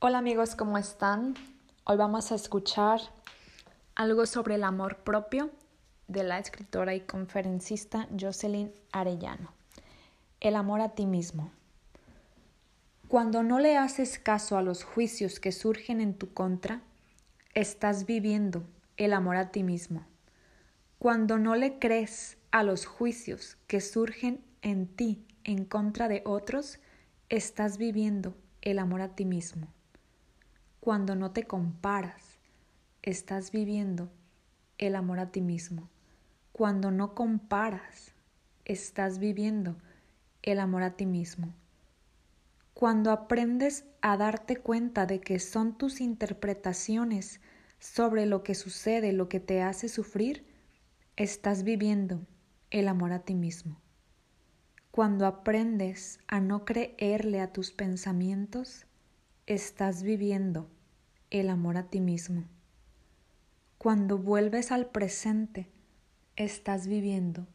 Hola amigos, ¿cómo están? Hoy vamos a escuchar algo sobre el amor propio de la escritora y conferencista Jocelyn Arellano. El amor a ti mismo. Cuando no le haces caso a los juicios que surgen en tu contra, estás viviendo el amor a ti mismo. Cuando no le crees a los juicios que surgen en ti en contra de otros, estás viviendo el amor a ti mismo. Cuando no te comparas, estás viviendo el amor a ti mismo. Cuando no comparas, estás viviendo el amor a ti mismo. Cuando aprendes a darte cuenta de que son tus interpretaciones sobre lo que sucede, lo que te hace sufrir, estás viviendo el amor a ti mismo. Cuando aprendes a no creerle a tus pensamientos, estás viviendo el amor a ti mismo. Cuando vuelves al presente, estás viviendo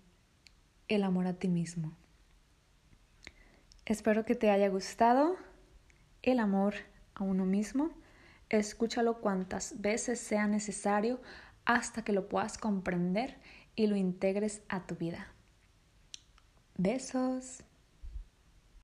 el amor a ti mismo. Espero que te haya gustado el amor a uno mismo. Escúchalo cuantas veces sea necesario hasta que lo puedas comprender y lo integres a tu vida. Besos.